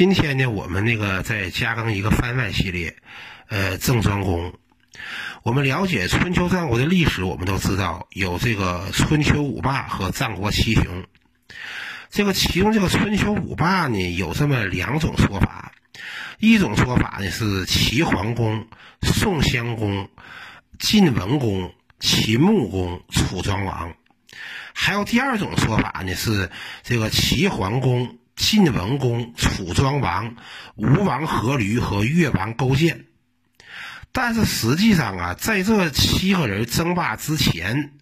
今天呢，我们那个再加更一个番外系列，呃，郑庄公。我们了解春秋战国的历史，我们都知道有这个春秋五霸和战国七雄。这个其中这个春秋五霸呢，有这么两种说法。一种说法呢是齐桓公、宋襄公、晋文公、秦穆公、楚庄王。还有第二种说法呢是这个齐桓公。晋文公、楚庄王、吴王阖闾和越王勾践，但是实际上啊，在这七个人争霸之前，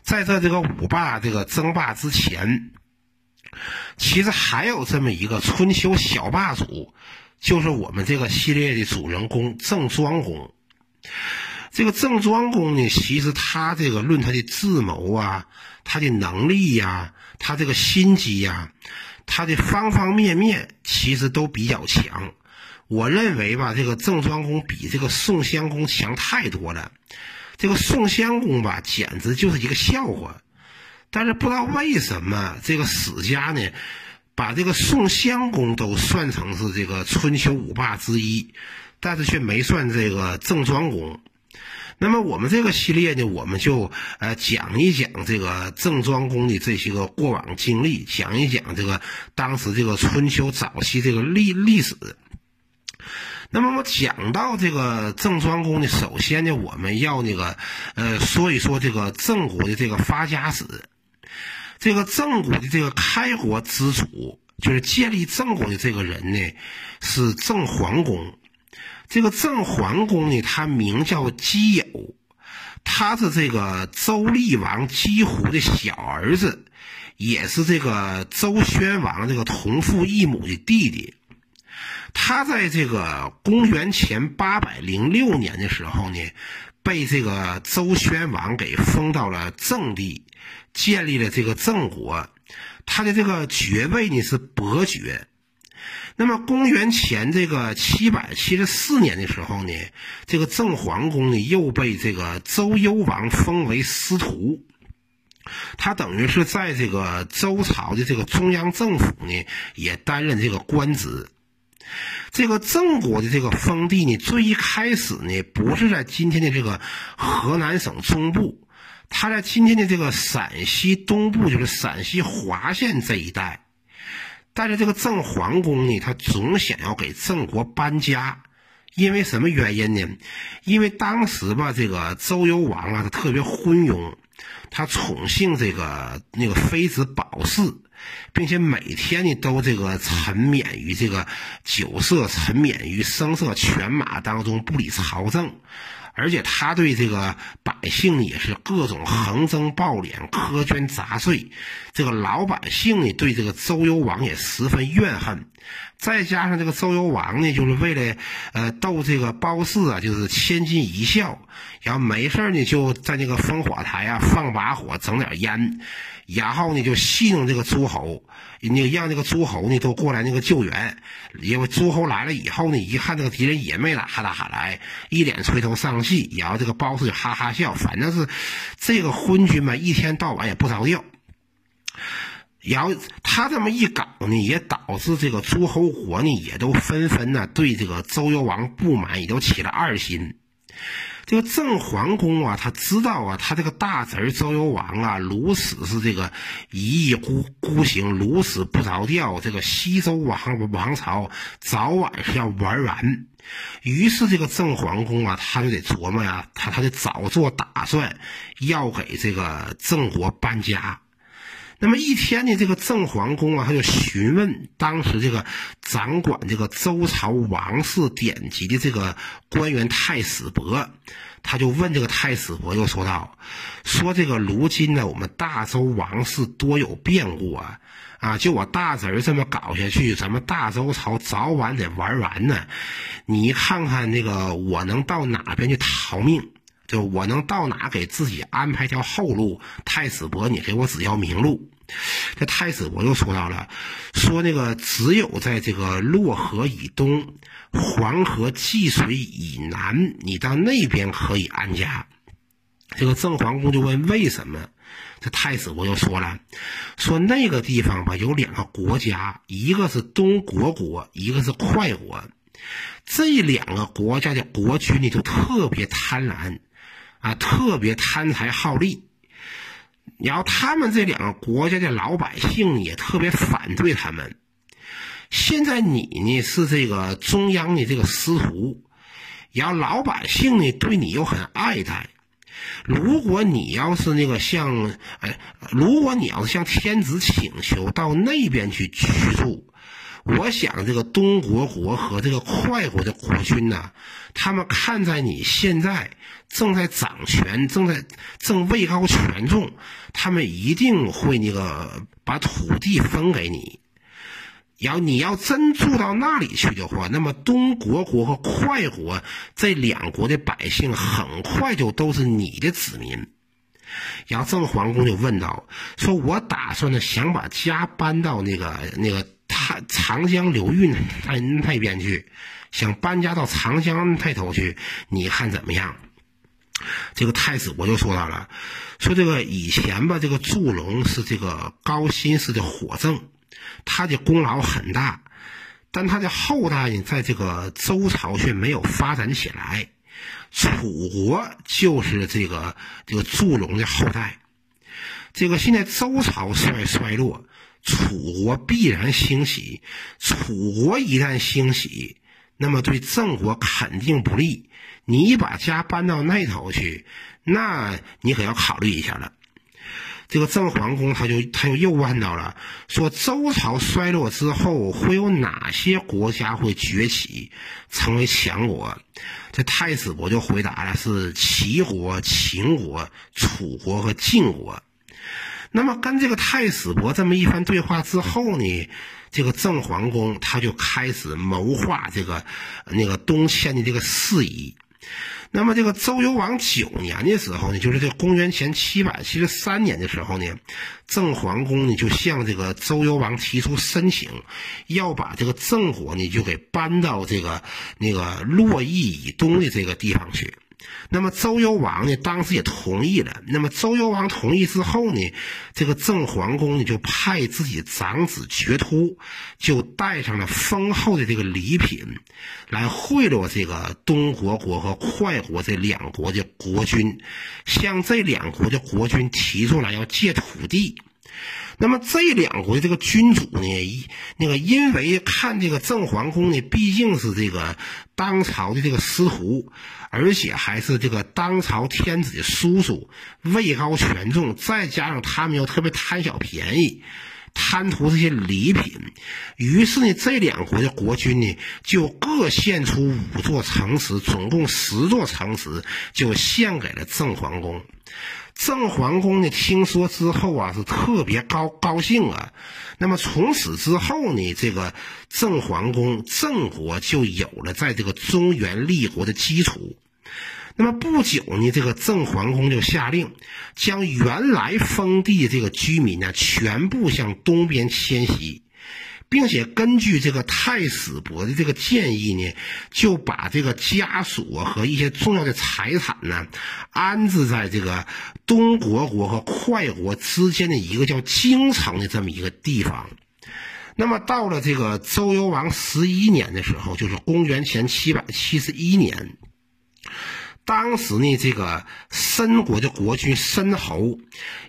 在这这个五霸这个争霸之前，其实还有这么一个春秋小霸主，就是我们这个系列的主人公郑庄公。这个郑庄公呢，其实他这个论他的智谋啊，他的能力呀，他这个心机呀。他的方方面面其实都比较强，我认为吧，这个郑庄公比这个宋襄公强太多了。这个宋襄公吧，简直就是一个笑话。但是不知道为什么，这个史家呢，把这个宋襄公都算成是这个春秋五霸之一，但是却没算这个郑庄公。那么我们这个系列呢，我们就呃讲一讲这个郑庄公的这些个过往经历，讲一讲这个当时这个春秋早期这个历历史。那么我讲到这个郑庄公呢，首先呢，我们要那个呃说一说这个郑国的这个发家史。这个郑国的这个开国之主，就是建立郑国的这个人呢，是郑桓公。这个郑桓公呢，他名叫姬友，他是这个周厉王姬胡的小儿子，也是这个周宣王这个同父异母的弟弟。他在这个公元前八百零六年的时候呢，被这个周宣王给封到了郑地，建立了这个郑国。他的这个爵位呢是伯爵。那么，公元前这个七百七十四年的时候呢，这个郑桓公呢又被这个周幽王封为司徒，他等于是在这个周朝的这个中央政府呢也担任这个官职。这个郑国的这个封地呢，最一开始呢不是在今天的这个河南省中部，他在今天的这个陕西东部，就是陕西华县这一带。但是这个郑桓公呢，他总想要给郑国搬家，因为什么原因呢？因为当时吧，这个周幽王啊，他特别昏庸，他宠幸这个那个妃子褒姒，并且每天呢都这个沉湎于这个酒色，沉湎于声色犬马当中，不理朝政。而且他对这个百姓，也是各种横征暴敛、苛捐杂税。这个老百姓呢，对这个周幽王也十分怨恨。再加上这个周幽王呢，就是为了呃逗这个褒姒啊，就是千金一笑，然后没事呢就在那个烽火台啊放把火，整点烟，然后呢就戏弄这个诸侯，那个让那个诸侯呢都过来那个救援。因为诸侯来了以后呢，一看这个敌人也没打哈打哈来，一脸垂头丧气，然后这个褒姒就哈哈笑，反正是这个昏君嘛，一天到晚也不着调。然后他这么一搞呢，也导致这个诸侯国呢，也都纷纷呢对这个周幽王不满，也都起了二心。这个郑桓公啊，他知道啊，他这个大侄周幽王啊，如此是这个一意孤孤行，如此不着调，这个西周王王朝早晚是要玩完。于是这个郑桓公啊，他就得琢磨呀，他他得早做打算，要给这个郑国搬家。那么一天呢，这个郑桓公啊，他就询问当时这个掌管这个周朝王室典籍的这个官员太史伯，他就问这个太史伯，又说道：“说这个如今呢，我们大周王室多有变故啊，啊，就我大侄儿这么搞下去，咱们大周朝早晚得玩完呢。你看看那个，我能到哪边去逃命？”就我能到哪给自己安排条后路？太史伯，你给我指条明路。这太子伯又说到了，说那个只有在这个洛河以东、黄河济水以南，你到那边可以安家。这个郑桓公就问为什么？这太子伯就说了，说那个地方吧有两个国家，一个是东国国，一个是快国。这两个国家的国君呢，就特别贪婪，啊，特别贪财好利。然后他们这两个国家的老百姓也特别反对他们。现在你呢是这个中央的这个司徒，然后老百姓呢对你又很爱戴。如果你要是那个向，哎，如果你要是向天子请求到那边去居住，我想这个东国国和这个快国的国君呢，他们看在你现在正在掌权，正在正位高权重，他们一定会那个把土地分给你。要你要真住到那里去的话，那么东国国和快国这两国的百姓很快就都是你的子民。然后郑桓公就问道：“说我打算呢，想把家搬到那个那个长江流域那那边去，想搬家到长江那头去，你看怎么样？”这个太子我就说到了，说这个以前吧，这个祝融是这个高辛氏的火正。他的功劳很大，但他的后代呢，在这个周朝却没有发展起来。楚国就是这个这个祝融的后代。这个现在周朝衰衰落，楚国必然兴起。楚国一旦兴起，那么对郑国肯定不利。你把家搬到那头去，那你可要考虑一下了。这个郑桓公他就他就又问到了，说周朝衰落之后会有哪些国家会崛起成为强国？这太子伯就回答了，是齐国、秦国、楚国和晋国。那么跟这个太史伯这么一番对话之后呢，这个郑桓公他就开始谋划这个那个东迁的这个事宜。那么这个周幽王九年的时候呢，就是这公元前七百七十三年的时候呢，郑桓公呢就向这个周幽王提出申请，要把这个郑国呢就给搬到这个那个洛邑以东的这个地方去。那么周幽王呢，当时也同意了。那么周幽王同意之后呢，这个郑桓公呢就派自己长子决突，就带上了丰厚的这个礼品，来贿赂这个东国国和快国这两国的国君，向这两国的国君提出来要借土地。那么这两国的这个君主呢，那个因为看这个郑桓公呢，毕竟是这个当朝的这个司徒，而且还是这个当朝天子的叔叔，位高权重，再加上他们又特别贪小便宜，贪图这些礼品，于是呢，这两国的国君呢，就各献出五座城池，总共十座城池，就献给了郑桓公。郑桓公呢，听说之后啊，是特别高高兴啊。那么从此之后呢，这个郑桓公郑国就有了在这个中原立国的基础。那么不久呢，这个郑桓公就下令，将原来封地这个居民呢，全部向东边迁徙。并且根据这个太史伯的这个建议呢，就把这个家属和一些重要的财产呢，安置在这个东国国和快国之间的一个叫京城的这么一个地方。那么到了这个周幽王十一年的时候，就是公元前七百七十一年，当时呢，这个申国的国君申侯，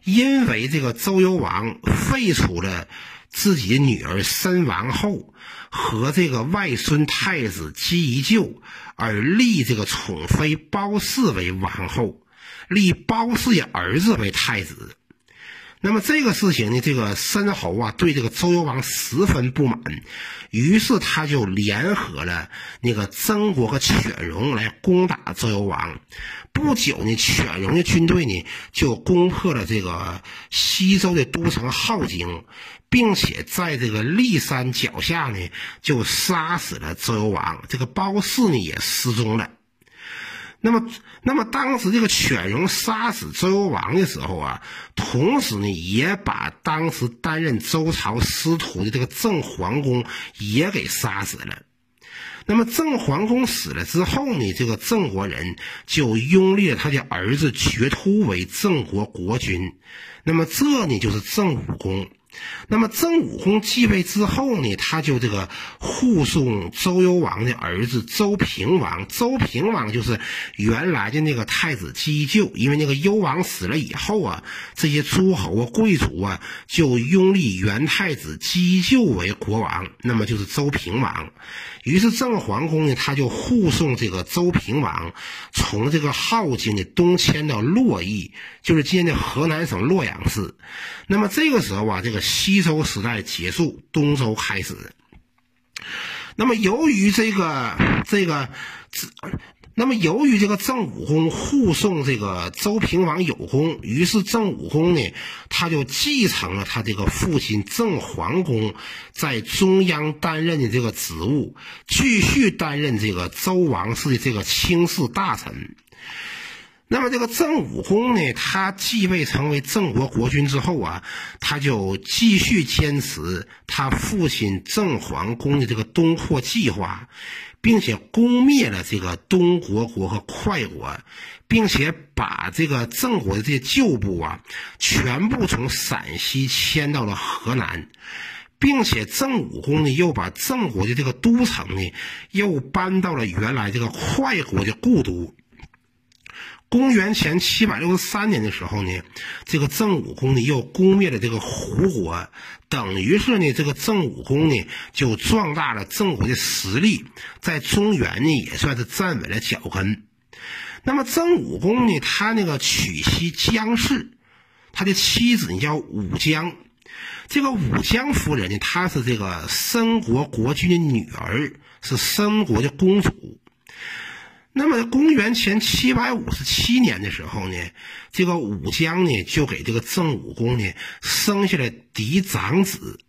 因为这个周幽王废除了。自己的女儿申王后和这个外孙太子姬宜臼，而立这个宠妃褒姒为王后，立褒姒的儿子为太子。那么这个事情呢，这个申侯啊，对这个周幽王十分不满，于是他就联合了那个曾国和犬戎来攻打周幽王。不久呢，犬戎的军队呢就攻破了这个西周的都城镐京。并且在这个骊山脚下呢，就杀死了周幽王。这个褒姒呢也失踪了。那么，那么当时这个犬戎杀死周幽王的时候啊，同时呢也把当时担任周朝司徒的这个郑桓公也给杀死了。那么郑桓公死了之后呢，这个郑国人就拥立他的儿子决突为郑国国君。那么这呢，就是郑武公。那么郑武公继位之后呢，他就这个护送周幽王的儿子周平王。周平王就是原来的那个太子姬就，因为那个幽王死了以后啊，这些诸侯啊、贵族啊就拥立元太子姬就为国王，那么就是周平王。于是郑桓公呢，他就护送这个周平王从这个镐京的东迁到洛邑，就是今天的河南省洛阳市。那么这个时候啊，这个西周时代结束，东周开始。那么由于这个这个。那么，由于这个郑武公护送这个周平王有功，于是郑武公呢，他就继承了他这个父亲郑桓公在中央担任的这个职务，继续担任这个周王室的这个卿士大臣。那么，这个郑武公呢，他继位成为郑国国君之后啊，他就继续坚持他父亲郑桓公的这个东扩计划。并且攻灭了这个东国国和快国，并且把这个郑国的这些旧部啊，全部从陕西迁到了河南，并且郑武公呢又把郑国的这个都城呢又搬到了原来这个快国的故都。公元前七百六十三年的时候呢，这个郑武公呢又攻灭了这个胡国，等于是呢这个郑武公呢就壮大了郑国的实力，在中原呢也算是站稳了脚跟。那么郑武公呢，他那个娶妻姜氏，他的妻子呢叫武姜，这个武姜夫人呢，她是这个申国国君的女儿，是申国的公主。那么，公元前七百五十七年的时候呢，这个武姜呢就给这个郑武公呢生下了嫡长子。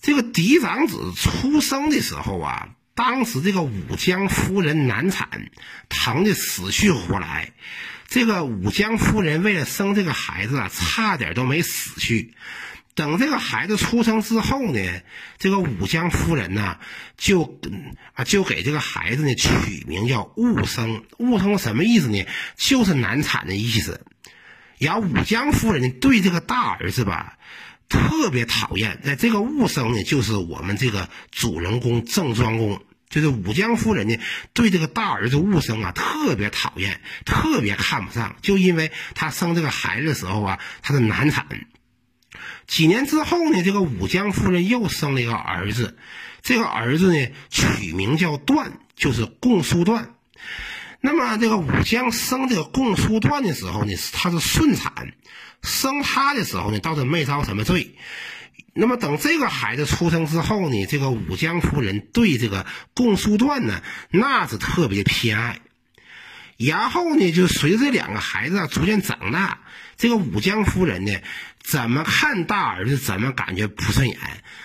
这个嫡长子出生的时候啊，当时这个武姜夫人难产，疼得死去活来。这个武姜夫人为了生这个孩子啊，差点都没死去。等这个孩子出生之后呢，这个武姜夫人呢，就啊就给这个孩子呢取名叫戊生。戊生什么意思呢？就是难产的意思。然后武姜夫人呢对这个大儿子吧特别讨厌。在这个戊生呢，就是我们这个主人公郑庄公，就是武姜夫人呢对这个大儿子戊生啊特别讨厌，特别看不上，就因为他生这个孩子的时候啊，他是难产。几年之后呢，这个武姜夫人又生了一个儿子，这个儿子呢取名叫段，就是共叔段。那么这个武姜生这个共叔段的时候呢，他是顺产，生他的时候呢倒是没遭什么罪。那么等这个孩子出生之后呢，这个武姜夫人对这个共叔段呢那是特别偏爱。然后呢，就随着两个孩子逐渐长大，这个武姜夫人呢。怎么看大儿子，怎么感觉不顺眼；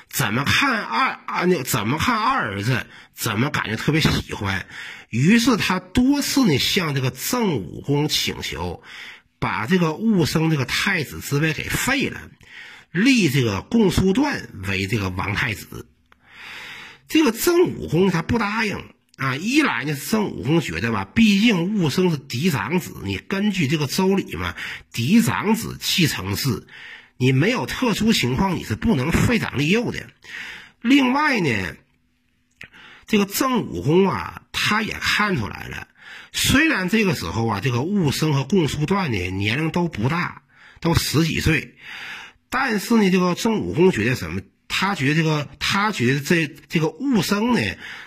怎么看二啊那怎么看二儿子，怎么感觉特别喜欢。于是他多次呢向这个郑武公请求，把这个戊生这个太子之位给废了，立这个共叔段为这个王太子。这个郑武公他不答应。啊，一来呢，郑武公觉得吧，毕竟戊生是嫡长子，你根据这个周礼嘛，嫡长子继承制，你没有特殊情况，你是不能废长立幼的。另外呢，这个郑武公啊，他也看出来了，虽然这个时候啊，这个戊生和共叔段呢年龄都不大，都十几岁，但是呢，这个郑武公觉得什么？他觉得这个，他觉得这这个戊生呢，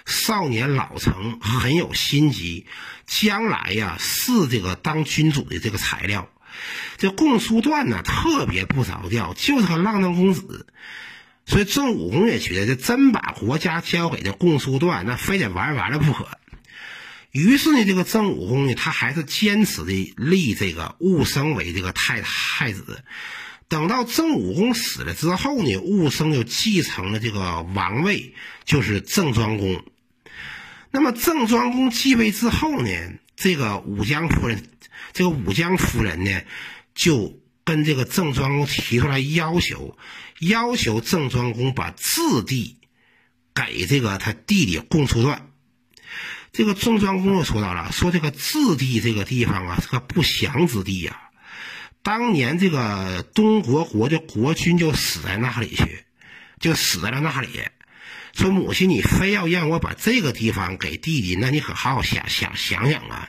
少年老成，很有心机，将来呀是这个当君主的这个材料。这共叔段呢，特别不着调，就是个浪荡公子。所以郑武公也觉得，这真把国家交给这共叔段，那非得玩完了不可。于是呢，这个郑武公呢，他还是坚持的立这个戊生为这个太太子。等到郑武公死了之后呢，武生就继承了这个王位，就是郑庄公。那么郑庄公继位之后呢，这个武姜夫人，这个武姜夫人呢，就跟这个郑庄公提出来要求，要求郑庄公把质地给这个他弟弟共叔段。这个郑庄公又说到了，说这个质地这个地方啊是个不祥之地呀。当年这个东国国的国君就死在那里去，就死在了那里。说母亲，你非要让我把这个地方给弟弟，那你可好好想想想想啊！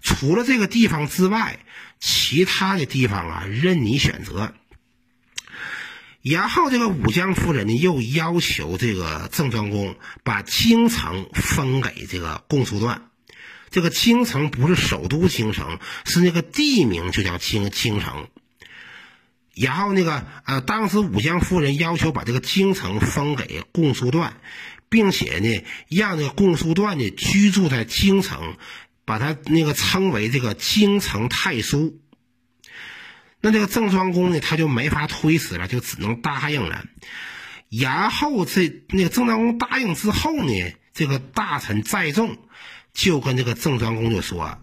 除了这个地方之外，其他的地方啊，任你选择。然后这个武姜夫人呢，又要求这个郑庄公把京城封给这个公叔段。这个京城不是首都京城，是那个地名就叫京京城。然后那个呃，当时武姜夫人要求把这个京城封给共叔段，并且呢，让这个公叔段呢居住在京城，把他那个称为这个京城太叔。那这个郑庄公呢，他就没法推辞了，就只能答应了。然后这那个郑庄公答应之后呢，这个大臣载重就跟这个郑庄公就说：“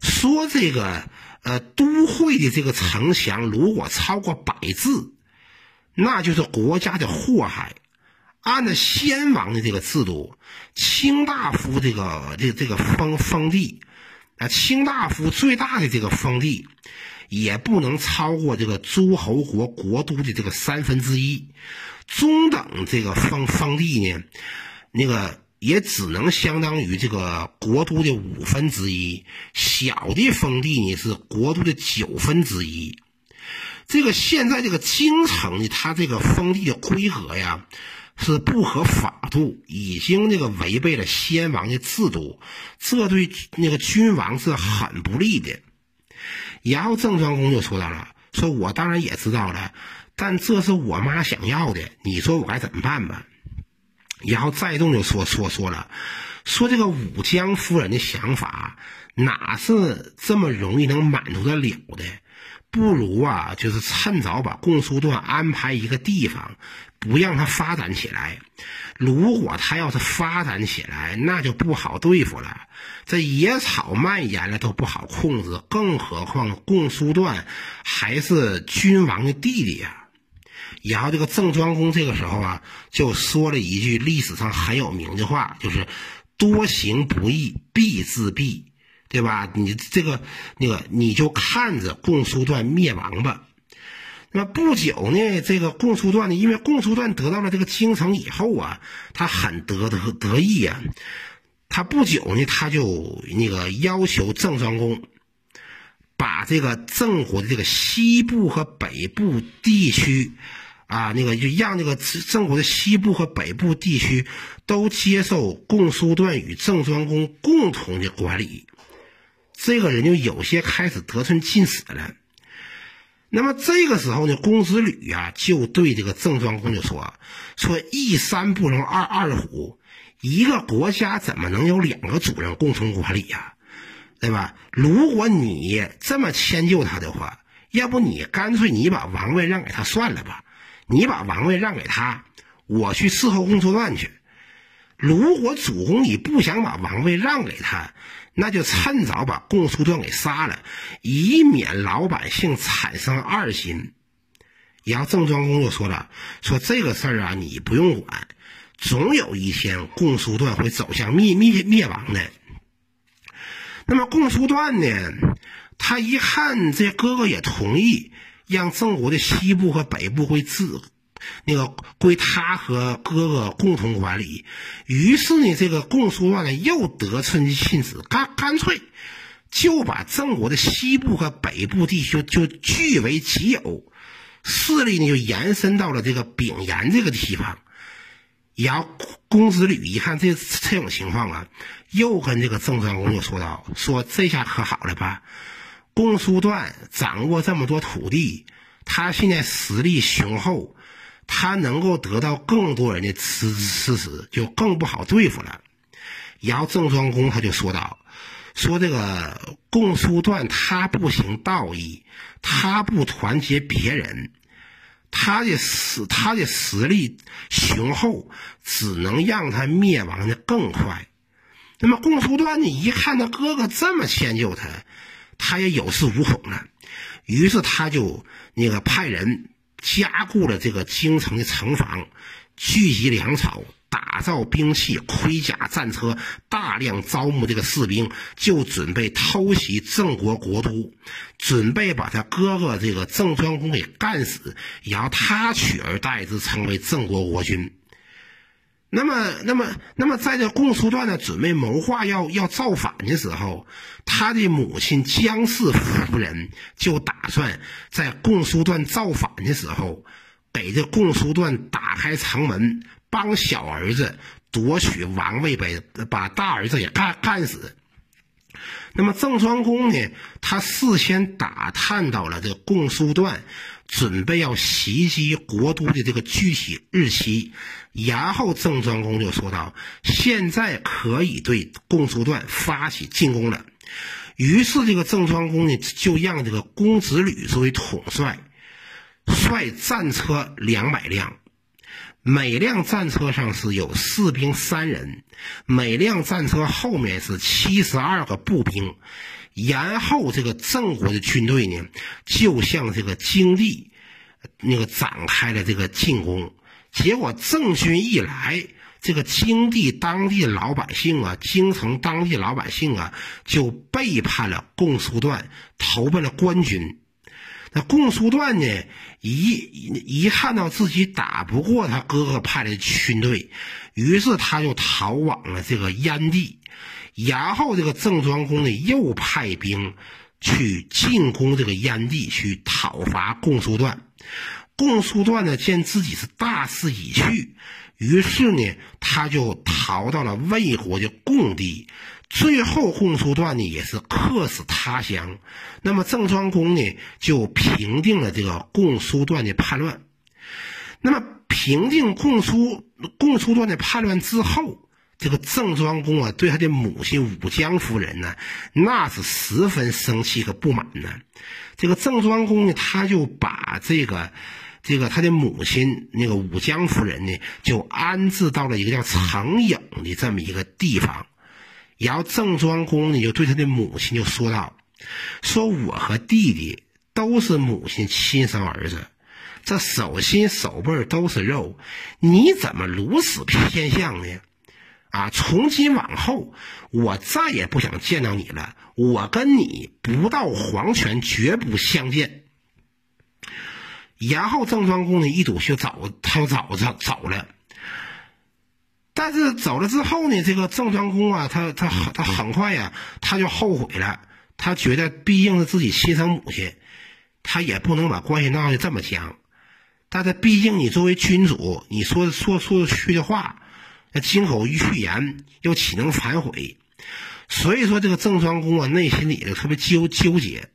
说这个呃都会的这个城墙如果超过百字，那就是国家的祸害。按照先王的这个制度，卿大夫这个这这个封封地啊，卿大夫最大的这个封地。”也不能超过这个诸侯国国都的这个三分之一，中等这个封封地呢，那个也只能相当于这个国都的五分之一，小的封地呢是国都的九分之一。这个现在这个京城呢，它这个封地的规格呀是不合法度，已经那个违背了先王的制度，这对那个君王是很不利的。然后郑庄公就说到了：“说我当然也知道了，但这是我妈想要的，你说我该怎么办吧？”然后再动就说说说了：“说这个武姜夫人的想法哪是这么容易能满足得了的？不如啊，就是趁早把公叔段安排一个地方，不让他发展起来。”如果他要是发展起来，那就不好对付了。这野草蔓延了都不好控制，更何况共叔段还是君王的弟弟呀。然后这个郑庄公这个时候啊，就说了一句历史上很有名的话，就是“多行不义必自毙”，对吧？你这个那个，你就看着共叔段灭亡吧。那不久呢，这个共叔段呢，因为共叔段得到了这个京城以后啊，他很得得得意呀。他不久呢，他就那个要求郑庄公，把这个郑国的这个西部和北部地区，啊，那个就让那个郑国的西部和北部地区都接受共叔段与郑庄公共同的管理。这个人就有些开始得寸进尺了。那么这个时候呢，公子吕呀就对这个郑庄公就说：“说一山不容二二虎，一个国家怎么能有两个主人共同管理呀？对吧？如果你这么迁就他的话，要不你干脆你把王位让给他算了吧？你把王位让给他，我去伺候公叔段去。如果主公你不想把王位让给他。”那就趁早把公叔段给杀了，以免老百姓产生二心。然后郑庄公就说了：“说这个事儿啊，你不用管，总有一天公叔段会走向灭灭灭亡的。”那么共叔段呢，他一看这哥哥也同意，让郑国的西部和北部会自。那个归他和哥哥共同管理，于是呢，这个共叔段呢又得寸进尺，干干脆就把郑国的西部和北部地区就据为己有，势力呢就延伸到了这个丙延这个地方。然后公子吕一看这这种情况啊，又跟这个郑庄公就说道：“说这下可好了吧？公叔段掌握这么多土地，他现在实力雄厚。”他能够得到更多人的支支持，就更不好对付了。然后郑庄公他就说道：“说这个公叔段他不行道义，他不团结别人，他的实他的实力雄厚，只能让他灭亡的更快。那么共叔段呢，一看他哥哥这么迁就他，他也有恃无恐了。于是他就那个派人。”加固了这个京城的城防，聚集粮草，打造兵器、盔甲、战车，大量招募这个士兵，就准备偷袭郑国国都，准备把他哥哥这个郑庄公给干死，然后他取而代之，成为郑国国君。那么，那么，那么，在这共叔段呢，准备谋划要要造反的时候，他的母亲姜氏夫人就打算在共叔段造反的时候，给这共叔段打开城门，帮小儿子夺取王位呗，把大儿子也干干死。那么郑庄公呢，他事先打探到了这个共叔段。准备要袭击国都的这个具体日期，然后郑庄公就说道：“现在可以对共叔段发起进攻了。”于是这个郑庄公呢，就让这个公子吕作为统帅，率战车两百辆，每辆战车上是有士兵三人，每辆战车后面是七十二个步兵。然后这个郑国的军队呢，就向这个京地那个展开了这个进攻。结果郑军一来，这个京地当地老百姓啊，京城当地老百姓啊，就背叛了共叔段，投奔了官军。那共叔段呢，一一看到自己打不过他哥哥派来的军队，于是他就逃往了这个燕地。然后这个郑庄公呢，又派兵去进攻这个燕地，去讨伐共叔段。共叔段呢，见自己是大势已去，于是呢，他就逃到了魏国的共地。最后，共叔段呢，也是客死他乡。那么郑庄公呢，就平定了这个共叔段的叛乱。那么平定共叔共叔段的叛乱之后。这个郑庄公啊，对他的母亲武姜夫人呢，那是十分生气和不满呢。这个郑庄公呢，他就把这个这个他的母亲那个武姜夫人呢，就安置到了一个叫长影的这么一个地方。然后郑庄公呢，就对他的母亲就说道：“说我和弟弟都是母亲亲生儿子，这手心手背都是肉，你怎么如此偏向呢？”啊！从今往后，我再也不想见到你了。我跟你不到黄泉，绝不相见。然后郑庄公呢，一赌就走，他就走走走了。但是走了之后呢，这个郑庄公啊，他他他很快呀，他就后悔了。他觉得毕竟是自己亲生母亲，他也不能把关系闹得这么僵。但是毕竟你作为君主，你说说说得去的话。那金口一去言，又岂能反悔？所以说，这个郑庄公啊，内心里头特别纠纠结。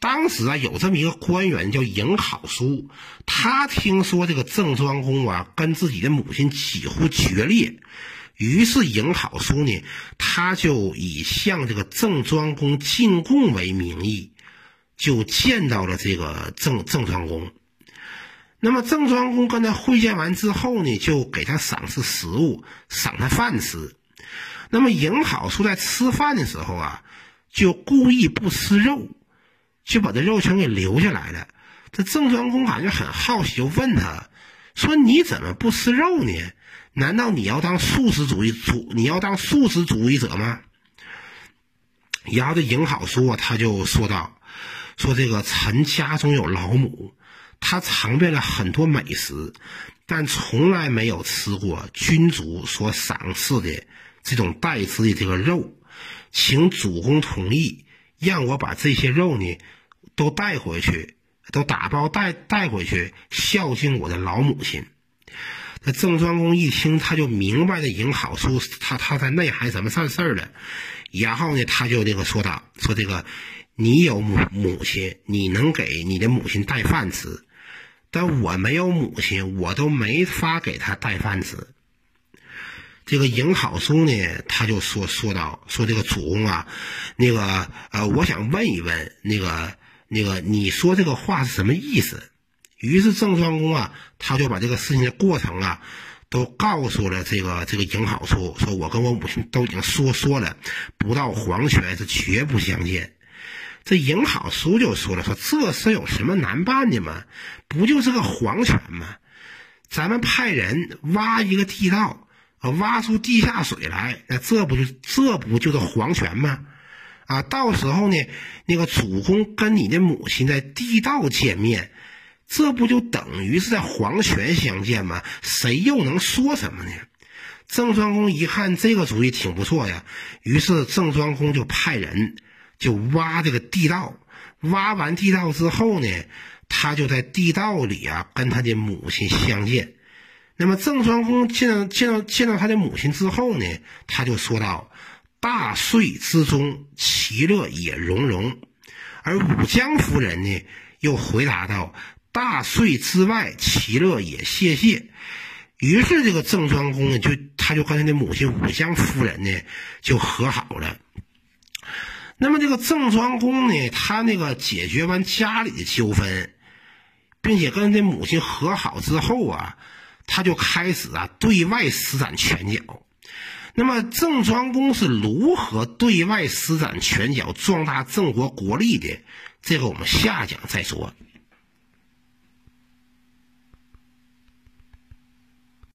当时啊，有这么一个官员叫颍好叔，他听说这个郑庄公啊跟自己的母亲几乎决裂，于是颍好叔呢，他就以向这个郑庄公进贡为名义，就见到了这个郑郑庄公。那么郑庄公跟他会见完之后呢，就给他赏赐食物，赏他饭吃。那么颍好叔在吃饭的时候啊，就故意不吃肉，就把这肉全给留下来了。这郑庄公感觉很好奇，就问他说：“你怎么不吃肉呢？难道你要当素食主义主？你要当素食主义者吗？”然后这颍好叔啊，他就说道：“说这个臣家中有老母。”他尝遍了很多美食，但从来没有吃过君主所赏赐的这种带刺的这个肉。请主公同意，让我把这些肉呢都带回去，都打包带带回去孝敬我的老母亲。那郑庄公一听，他就明白了赢好叔他他在内涵什么善事儿了。然后呢，他就这个说道：“说这个你有母母亲，你能给你的母亲带饭吃。”但我没有母亲，我都没法给他带饭吃。这个颍好叔呢，他就说说道：“说这个主公啊，那个呃，我想问一问，那个那个，你说这个话是什么意思？”于是郑庄公啊，他就把这个事情的过程啊，都告诉了这个这个颍好叔，说我跟我母亲都已经说说了，不到黄泉是绝不相见。这颍好叔就说了：“说这事有什么难办的吗？不就是个黄泉吗？咱们派人挖一个地道，啊，挖出地下水来，那这不就这不就是黄泉吗？啊，到时候呢，那个主公跟你的母亲在地道见面，这不就等于是在黄泉相见吗？谁又能说什么呢？郑庄公一看这个主意挺不错呀，于是郑庄公就派人就挖这个地道。挖完地道之后呢，他就在地道里啊跟他的母亲相见。那么郑庄公见到见到见到他的母亲之后呢，他就说道：“大岁之中，其乐也融融。”而武姜夫人呢，又回答道：“大岁之外，其乐也谢谢。”于是这个郑庄公呢，就他就跟他的母亲武姜夫人呢就和好了。那么这个郑庄公呢，他那个解决完家里的纠纷，并且跟他母亲和好之后啊，他就开始啊对外施展拳脚。那么郑庄公是如何对外施展拳脚壮大郑国国力的？这个我们下讲再说。